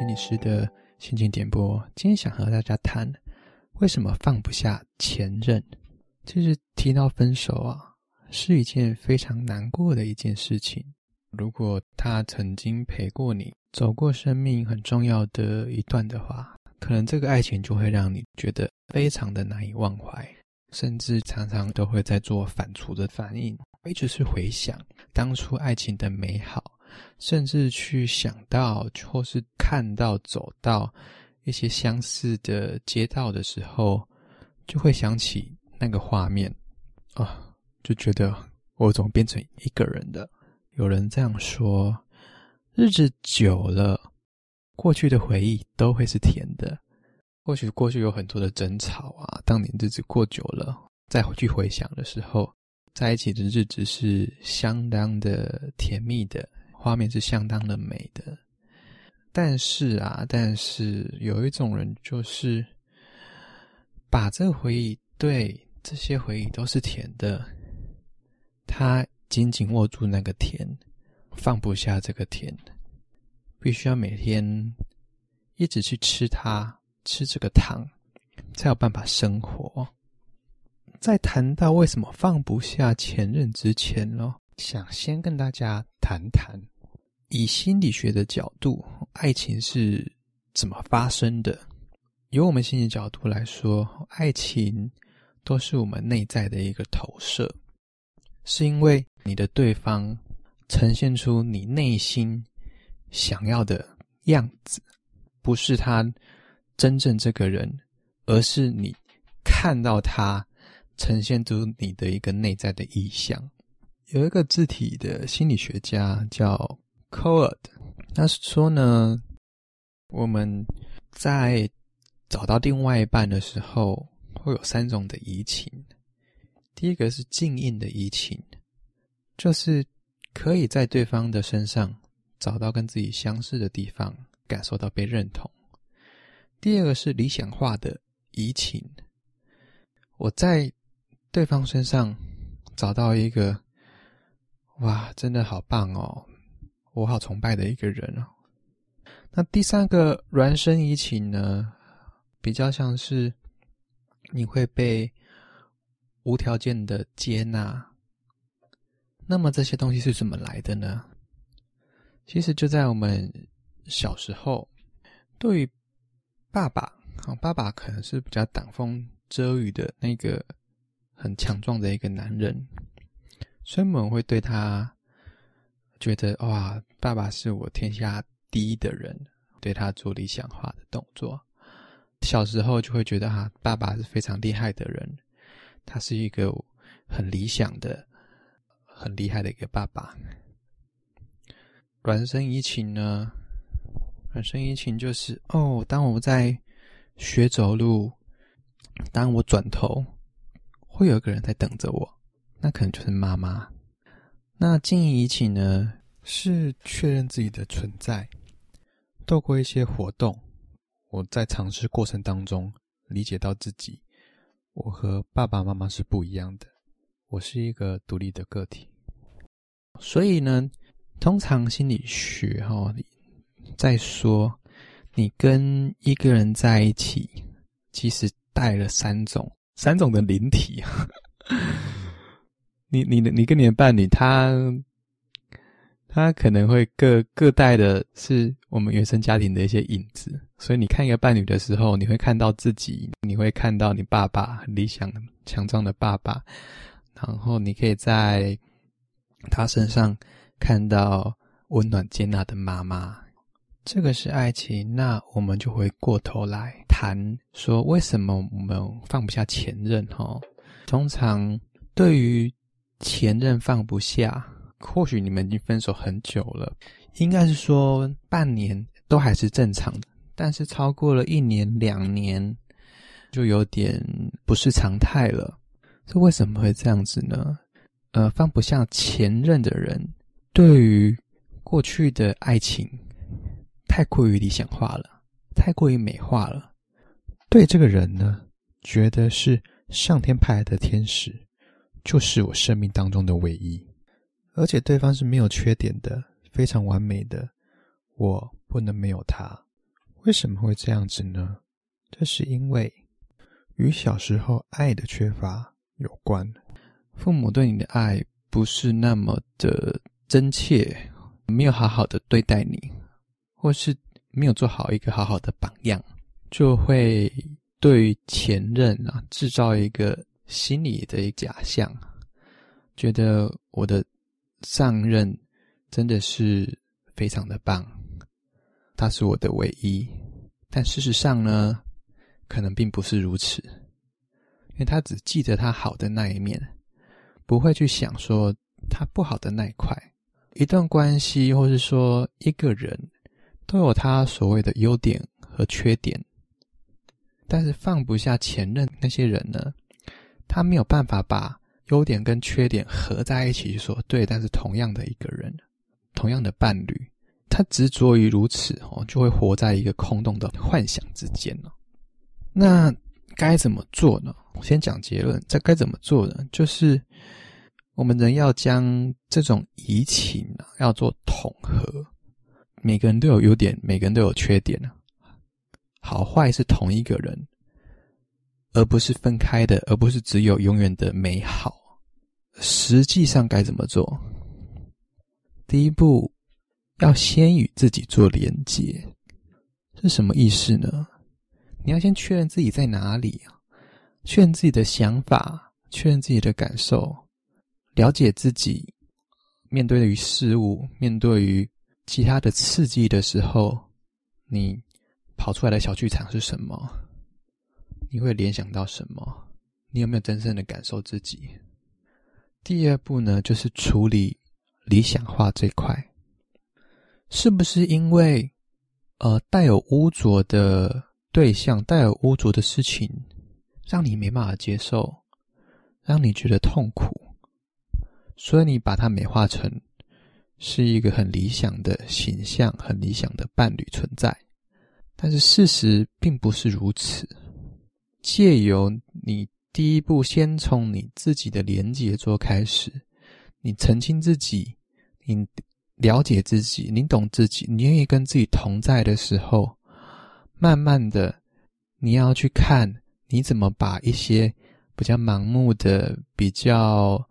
心理师的心情点播。今天想和大家谈，为什么放不下前任？其实提到分手啊，是一件非常难过的一件事情。如果他曾经陪过你，走过生命很重要的一段的话，可能这个爱情就会让你觉得非常的难以忘怀，甚至常常都会在做反刍的反应，一直是回想当初爱情的美好。甚至去想到，或是看到，走到一些相似的街道的时候，就会想起那个画面，啊，就觉得我怎么变成一个人的？有人这样说：日子久了，过去的回忆都会是甜的。或许过去有很多的争吵啊，当你日子过久了，再回去回想的时候，在一起的日子是相当的甜蜜的。画面是相当的美的，但是啊，但是有一种人就是把这回忆，对，这些回忆都是甜的，他紧紧握住那个甜，放不下这个甜，必须要每天一直去吃它，吃这个糖，才有办法生活。在谈到为什么放不下前任之前呢，想先跟大家谈谈。以心理学的角度，爱情是怎么发生的？由我们心理角度来说，爱情都是我们内在的一个投射，是因为你的对方呈现出你内心想要的样子，不是他真正这个人，而是你看到他呈现出你的一个内在的意象。有一个字体的心理学家叫 Coed，他说呢，我们在找到另外一半的时候，会有三种的移情。第一个是静应的移情，就是可以在对方的身上找到跟自己相似的地方，感受到被认同。第二个是理想化的移情，我在对方身上找到一个，哇，真的好棒哦。我好崇拜的一个人哦。那第三个孪生移情呢，比较像是你会被无条件的接纳。那么这些东西是怎么来的呢？其实就在我们小时候，对于爸爸，爸爸可能是比较挡风遮雨的那个很强壮的一个男人，孙猛会对他。觉得哇，爸爸是我天下第一的人，对他做理想化的动作。小时候就会觉得哈，爸爸是非常厉害的人，他是一个很理想的、很厉害的一个爸爸。孪生移情呢？孪生移情就是哦，当我在学走路，当我转头，会有一个人在等着我，那可能就是妈妈。那近应移起呢，是确认自己的存在，透过一些活动，我在尝试过程当中理解到自己，我和爸爸妈妈是不一样的，我是一个独立的个体。所以呢，通常心理学哈、哦，在说你跟一个人在一起，其实带了三种三种的灵体。你、你的、你跟你的伴侣，他他可能会各各带的是我们原生家庭的一些影子，所以你看一个伴侣的时候，你会看到自己，你会看到你爸爸理想、强壮的爸爸，然后你可以在他身上看到温暖接纳的妈妈。这个是爱情，那我们就回过头来谈说，为什么我们放不下前任？哈，通常对于前任放不下，或许你们已经分手很久了，应该是说半年都还是正常的，但是超过了一年、两年，就有点不是常态了。这为什么会这样子呢？呃，放不下前任的人，对于过去的爱情太过于理想化了，太过于美化了，对这个人呢，觉得是上天派来的天使。就是我生命当中的唯一，而且对方是没有缺点的，非常完美的，我不能没有他，为什么会这样子呢？这是因为与小时候爱的缺乏有关。父母对你的爱不是那么的真切，没有好好的对待你，或是没有做好一个好好的榜样，就会对前任啊制造一个心理的假象，觉得我的上任真的是非常的棒，他是我的唯一。但事实上呢，可能并不是如此，因为他只记得他好的那一面，不会去想说他不好的那一块。一段关系，或是说一个人，都有他所谓的优点和缺点。但是放不下前任那些人呢，他没有办法把优点跟缺点合在一起去说对，但是同样的一个人，同样的伴侣，他执着于如此哦，就会活在一个空洞的幻想之间了。那该怎么做呢？我先讲结论，这该怎么做呢？就是。我们人要将这种移情啊，要做统合。每个人都有优点，每个人都有缺点啊。好坏是同一个人，而不是分开的，而不是只有永远的美好。实际上该怎么做？第一步，要先与自己做连接，是什么意思呢？你要先确认自己在哪里啊，确认自己的想法，确认自己的感受。了解自己，面对于事物，面对于其他的刺激的时候，你跑出来的小剧场是什么？你会联想到什么？你有没有真正的感受自己？第二步呢，就是处理理想化这块，是不是因为呃带有污浊的对象，带有污浊的事情，让你没办法接受，让你觉得痛苦？所以你把它美化成是一个很理想的形象，很理想的伴侣存在，但是事实并不是如此。借由你第一步，先从你自己的连接做开始，你澄清自己，你了解自己，你懂自己，你愿意跟自己同在的时候，慢慢的，你要去看你怎么把一些比较盲目的、比较。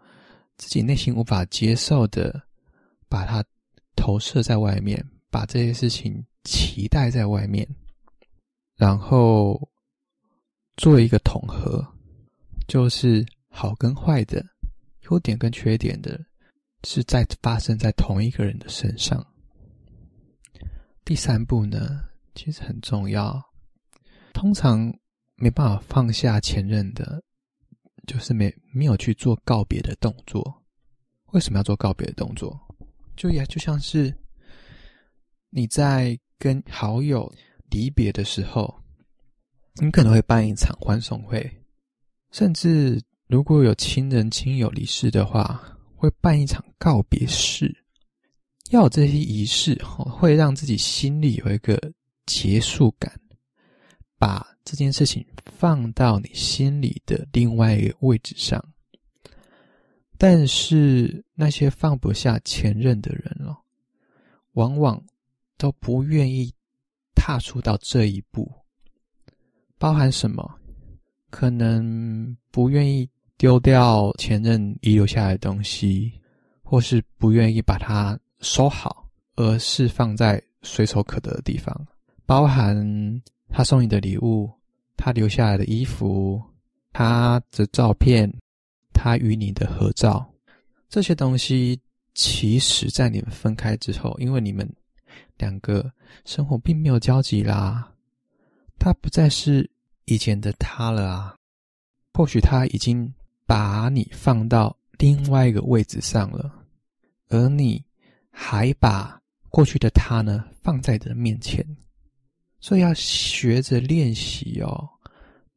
自己内心无法接受的，把它投射在外面，把这些事情期待在外面，然后做一个统合，就是好跟坏的，优点跟缺点的，是在发生在同一个人的身上。第三步呢，其实很重要，通常没办法放下前任的。就是没没有去做告别的动作，为什么要做告别的动作？就也就像是你在跟好友离别的时候，你可能会办一场欢送会，甚至如果有亲人亲友离世的话，会办一场告别式。要有这些仪式，会让自己心里有一个结束感，把这件事情放到你心里的另外一个位置上，但是那些放不下前任的人哦，往往都不愿意踏出到这一步。包含什么？可能不愿意丢掉前任遗留下来的东西，或是不愿意把它收好，而是放在随手可得的地方。包含他送你的礼物。他留下来的衣服，他的照片，他与你的合照，这些东西，其实在你们分开之后，因为你们两个生活并没有交集啦，他不再是以前的他了啊。或许他已经把你放到另外一个位置上了，而你还把过去的他呢放在你的面前。所以要学着练习哦，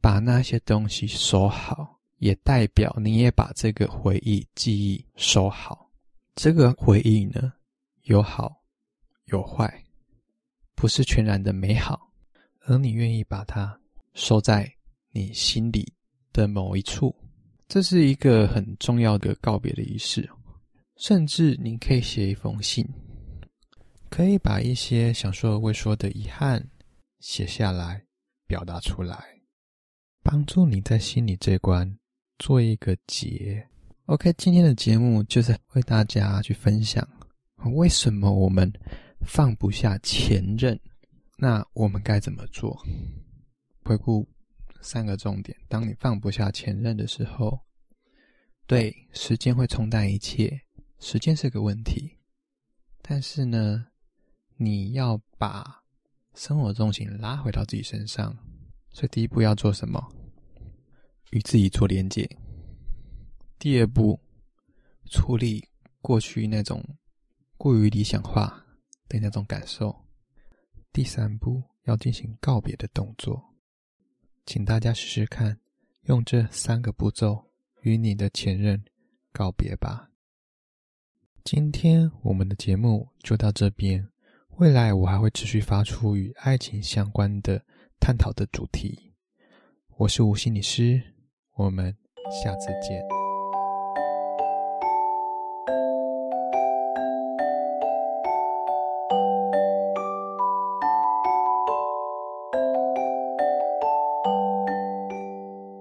把那些东西收好，也代表你也把这个回忆、记忆收好。这个回忆呢，有好有坏，不是全然的美好，而你愿意把它收在你心里的某一处，这是一个很重要的告别的仪式。甚至你可以写一封信，可以把一些想说未说的遗憾。写下来，表达出来，帮助你在心里这关做一个结。OK，今天的节目就是为大家去分享为什么我们放不下前任，那我们该怎么做？回顾三个重点：当你放不下前任的时候，对，时间会冲淡一切，时间是个问题。但是呢，你要把生活重心拉回到自己身上，所以第一步要做什么？与自己做连接。第二步，处理过去那种过于理想化的那种感受。第三步，要进行告别的动作。请大家试试看，用这三个步骤与你的前任告别吧。今天我们的节目就到这边，未来我还会持续发出与爱情相关的探讨的主题。我是吴心理师，我们下次见。